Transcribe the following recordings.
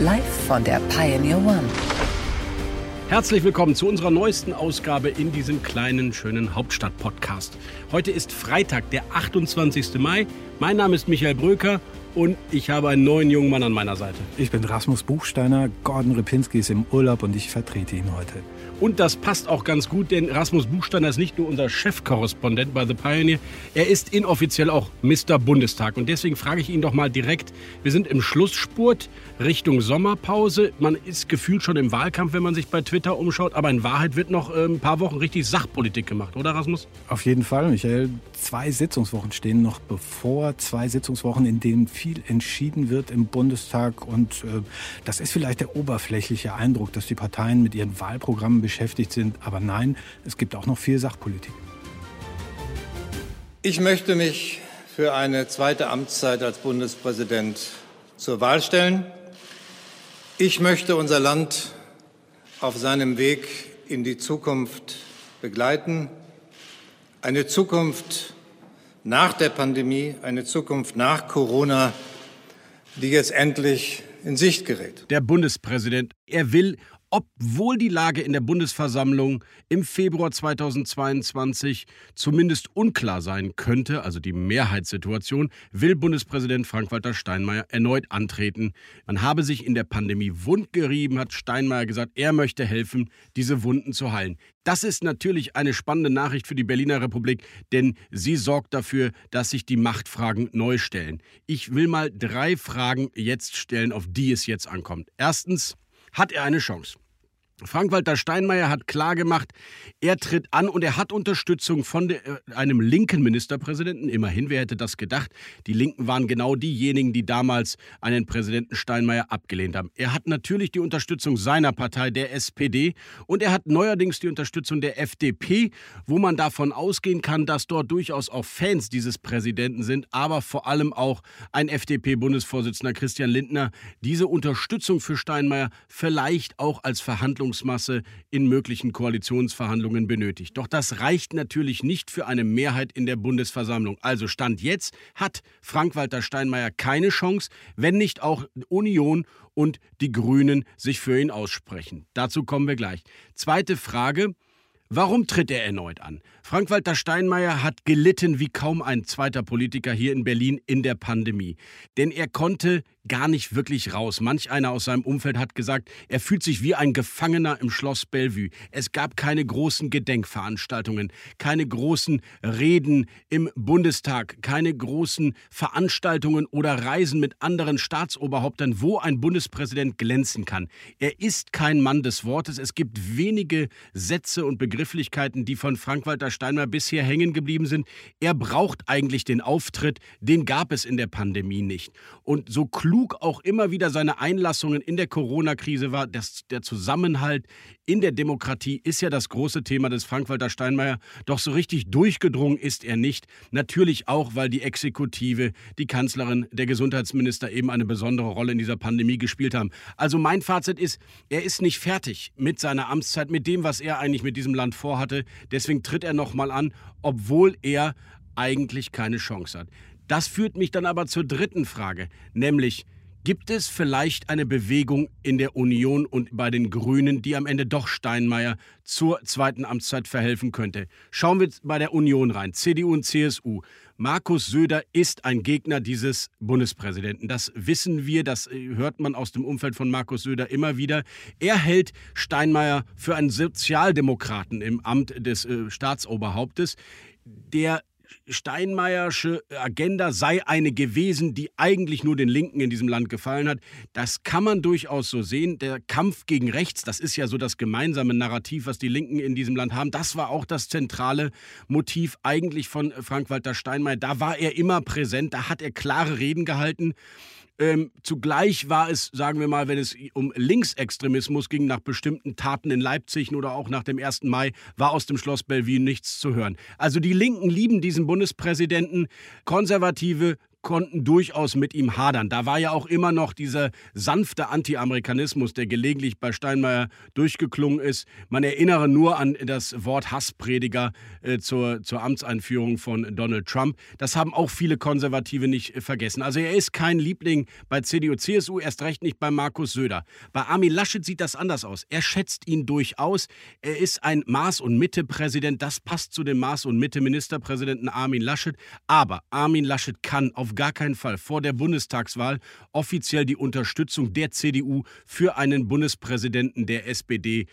Live von der Pioneer One. Herzlich willkommen zu unserer neuesten Ausgabe in diesem kleinen, schönen Hauptstadt-Podcast. Heute ist Freitag, der 28. Mai. Mein Name ist Michael Bröker und ich habe einen neuen jungen Mann an meiner Seite. Ich bin Rasmus Buchsteiner, Gordon Ripinski ist im Urlaub und ich vertrete ihn heute. Und das passt auch ganz gut, denn Rasmus Buchsteiner ist nicht nur unser Chefkorrespondent bei The Pioneer, er ist inoffiziell auch Mr. Bundestag. Und deswegen frage ich ihn doch mal direkt, wir sind im Schlussspurt Richtung Sommerpause. Man ist gefühlt schon im Wahlkampf, wenn man sich bei Twitter umschaut, aber in Wahrheit wird noch äh, ein paar Wochen richtig Sachpolitik gemacht, oder Rasmus? Auf jeden Fall, Michael. Zwei Sitzungswochen stehen noch bevor, zwei Sitzungswochen, in denen viel entschieden wird im Bundestag. Und äh, das ist vielleicht der oberflächliche Eindruck, dass die Parteien mit ihren Wahlprogrammen beschäftigt sind. Aber nein, es gibt auch noch viel Sachpolitik. Ich möchte mich für eine zweite Amtszeit als Bundespräsident zur Wahl stellen. Ich möchte unser Land auf seinem Weg in die Zukunft begleiten. Eine Zukunft nach der Pandemie, eine Zukunft nach Corona, die jetzt endlich in Sicht gerät. Der Bundespräsident, er will obwohl die Lage in der Bundesversammlung im Februar 2022 zumindest unklar sein könnte, also die Mehrheitssituation, will Bundespräsident Frank-Walter Steinmeier erneut antreten. Man habe sich in der Pandemie wundgerieben, hat Steinmeier gesagt, er möchte helfen, diese Wunden zu heilen. Das ist natürlich eine spannende Nachricht für die Berliner Republik, denn sie sorgt dafür, dass sich die Machtfragen neu stellen. Ich will mal drei Fragen jetzt stellen, auf die es jetzt ankommt. Erstens, hat er eine Chance. Frank-Walter Steinmeier hat klargemacht, er tritt an und er hat Unterstützung von de, äh, einem linken Ministerpräsidenten. Immerhin, wer hätte das gedacht? Die Linken waren genau diejenigen, die damals einen Präsidenten Steinmeier abgelehnt haben. Er hat natürlich die Unterstützung seiner Partei, der SPD, und er hat neuerdings die Unterstützung der FDP, wo man davon ausgehen kann, dass dort durchaus auch Fans dieses Präsidenten sind, aber vor allem auch ein FDP-Bundesvorsitzender Christian Lindner diese Unterstützung für Steinmeier vielleicht auch als Verhandlung Verhandlungsmasse in möglichen Koalitionsverhandlungen benötigt. Doch das reicht natürlich nicht für eine Mehrheit in der Bundesversammlung. Also Stand jetzt hat Frank-Walter Steinmeier keine Chance, wenn nicht auch Union und die Grünen sich für ihn aussprechen. Dazu kommen wir gleich. Zweite Frage. Warum tritt er erneut an? Frank-Walter Steinmeier hat gelitten wie kaum ein zweiter Politiker hier in Berlin in der Pandemie. Denn er konnte gar nicht wirklich raus. Manch einer aus seinem Umfeld hat gesagt, er fühlt sich wie ein Gefangener im Schloss Bellevue. Es gab keine großen Gedenkveranstaltungen, keine großen Reden im Bundestag, keine großen Veranstaltungen oder Reisen mit anderen Staatsoberhäuptern, wo ein Bundespräsident glänzen kann. Er ist kein Mann des Wortes. Es gibt wenige Sätze und Begrifflichkeiten, die von Frank-Walter Steinmeier bisher hängen geblieben sind. Er braucht eigentlich den Auftritt, den gab es in der Pandemie nicht. Und so klug klug auch immer wieder seine Einlassungen in der Corona-Krise war. Das, der Zusammenhalt in der Demokratie ist ja das große Thema des Frank-Walter Steinmeier. Doch so richtig durchgedrungen ist er nicht. Natürlich auch, weil die Exekutive, die Kanzlerin, der Gesundheitsminister eben eine besondere Rolle in dieser Pandemie gespielt haben. Also mein Fazit ist, er ist nicht fertig mit seiner Amtszeit, mit dem, was er eigentlich mit diesem Land vorhatte. Deswegen tritt er nochmal an, obwohl er eigentlich keine Chance hat. Das führt mich dann aber zur dritten Frage, nämlich gibt es vielleicht eine Bewegung in der Union und bei den Grünen, die am Ende doch Steinmeier zur zweiten Amtszeit verhelfen könnte? Schauen wir bei der Union rein, CDU und CSU. Markus Söder ist ein Gegner dieses Bundespräsidenten. Das wissen wir, das äh, hört man aus dem Umfeld von Markus Söder immer wieder. Er hält Steinmeier für einen Sozialdemokraten im Amt des äh, Staatsoberhauptes. Der Steinmeiersche Agenda sei eine gewesen, die eigentlich nur den Linken in diesem Land gefallen hat. Das kann man durchaus so sehen. Der Kampf gegen rechts, das ist ja so das gemeinsame Narrativ, was die Linken in diesem Land haben. Das war auch das zentrale Motiv eigentlich von Frank-Walter Steinmeier. Da war er immer präsent, da hat er klare Reden gehalten. Ähm, zugleich war es, sagen wir mal, wenn es um Linksextremismus ging, nach bestimmten Taten in Leipzig oder auch nach dem 1. Mai, war aus dem Schloss Bellevue nichts zu hören. Also die Linken lieben diesen Bundespräsidenten, Konservative konnten durchaus mit ihm hadern. Da war ja auch immer noch dieser sanfte Anti-Amerikanismus, der gelegentlich bei Steinmeier durchgeklungen ist. Man erinnere nur an das Wort Hassprediger äh, zur, zur Amtseinführung von Donald Trump. Das haben auch viele Konservative nicht vergessen. Also er ist kein Liebling bei CDU, CSU, erst recht nicht bei Markus Söder. Bei Armin Laschet sieht das anders aus. Er schätzt ihn durchaus. Er ist ein Maß- und Mitte-Präsident. Das passt zu dem Maß- und Mitte-Ministerpräsidenten Armin Laschet. Aber Armin Laschet kann auf gar keinen Fall vor der Bundestagswahl offiziell die Unterstützung der CDU für einen Bundespräsidenten der SPD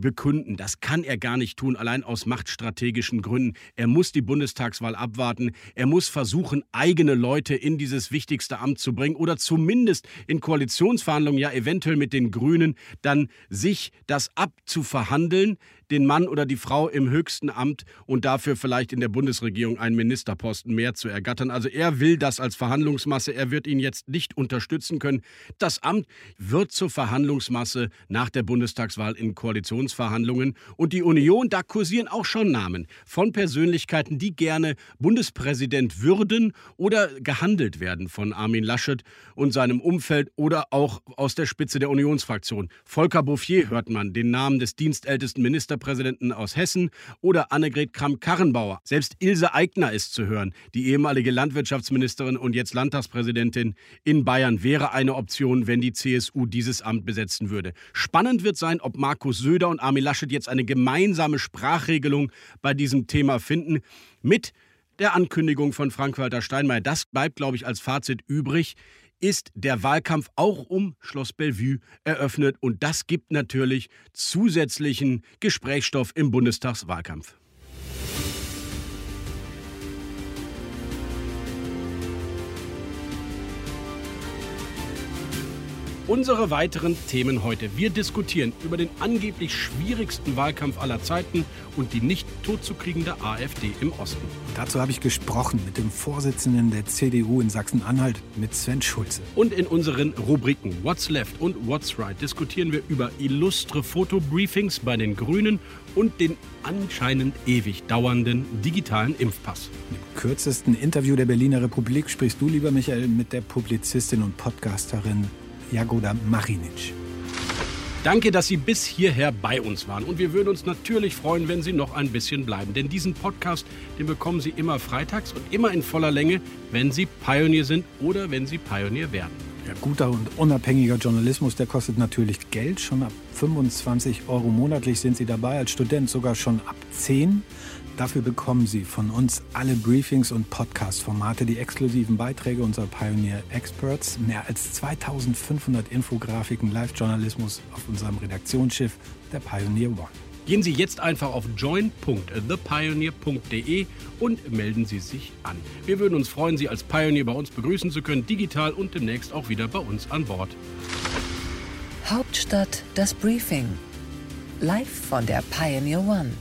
bekünden. Das kann er gar nicht tun, allein aus machtstrategischen Gründen. Er muss die Bundestagswahl abwarten. Er muss versuchen, eigene Leute in dieses wichtigste Amt zu bringen oder zumindest in Koalitionsverhandlungen, ja eventuell mit den Grünen, dann sich das abzuverhandeln, den Mann oder die Frau im höchsten Amt und dafür vielleicht in der Bundesregierung einen Ministerposten mehr zu ergattern. Also er will das als Verhandlungsmasse. Er wird ihn jetzt nicht unterstützen können. Das Amt wird zur Verhandlungsmasse nach der Bundestagswahl in Koalitionsverhandlungen. Und die Union, da kursieren auch schon Namen von Persönlichkeiten, die gerne Bundespräsident würden oder gehandelt werden von Armin Laschet und seinem Umfeld oder auch aus der Spitze der Unionsfraktion. Volker Bouffier hört man, den Namen des dienstältesten Ministerpräsidenten aus Hessen oder Annegret Kramp-Karrenbauer. Selbst Ilse Aigner ist zu hören. Die ehemalige Landwirtschaftsministerin und jetzt Landtagspräsidentin in Bayern wäre eine Option, wenn die CSU dieses Amt besetzen würde. Spannend wird sein, ob Markus Söder und Armin Laschet jetzt eine gemeinsame Sprachregelung bei diesem Thema finden. Mit der Ankündigung von Frank-Walter Steinmeier. Das bleibt, glaube ich, als Fazit übrig ist der Wahlkampf auch um Schloss Bellevue eröffnet und das gibt natürlich zusätzlichen Gesprächsstoff im Bundestagswahlkampf. Unsere weiteren Themen heute. Wir diskutieren über den angeblich schwierigsten Wahlkampf aller Zeiten und die nicht totzukriegende AfD im Osten. Dazu habe ich gesprochen mit dem Vorsitzenden der CDU in Sachsen-Anhalt, mit Sven Schulze. Und in unseren Rubriken What's Left und What's Right diskutieren wir über illustre Fotobriefings bei den Grünen und den anscheinend ewig dauernden digitalen Impfpass. Im kürzesten Interview der Berliner Republik sprichst du, lieber Michael, mit der Publizistin und Podcasterin Jagoda Marinic. Danke, dass Sie bis hierher bei uns waren. Und wir würden uns natürlich freuen, wenn Sie noch ein bisschen bleiben. Denn diesen Podcast, den bekommen Sie immer freitags und immer in voller Länge, wenn Sie Pionier sind oder wenn Sie Pionier werden. Ja, guter und unabhängiger Journalismus, der kostet natürlich Geld. Schon ab 25 Euro monatlich sind Sie dabei, als Student sogar schon ab 10. Dafür bekommen Sie von uns alle Briefings und Podcast-Formate, die exklusiven Beiträge unserer Pioneer Experts, mehr als 2500 Infografiken, Live-Journalismus auf unserem Redaktionsschiff, der Pioneer One. Gehen Sie jetzt einfach auf join.thepioneer.de und melden Sie sich an. Wir würden uns freuen, Sie als Pioneer bei uns begrüßen zu können, digital und demnächst auch wieder bei uns an Bord. Hauptstadt das Briefing. Live von der Pioneer One.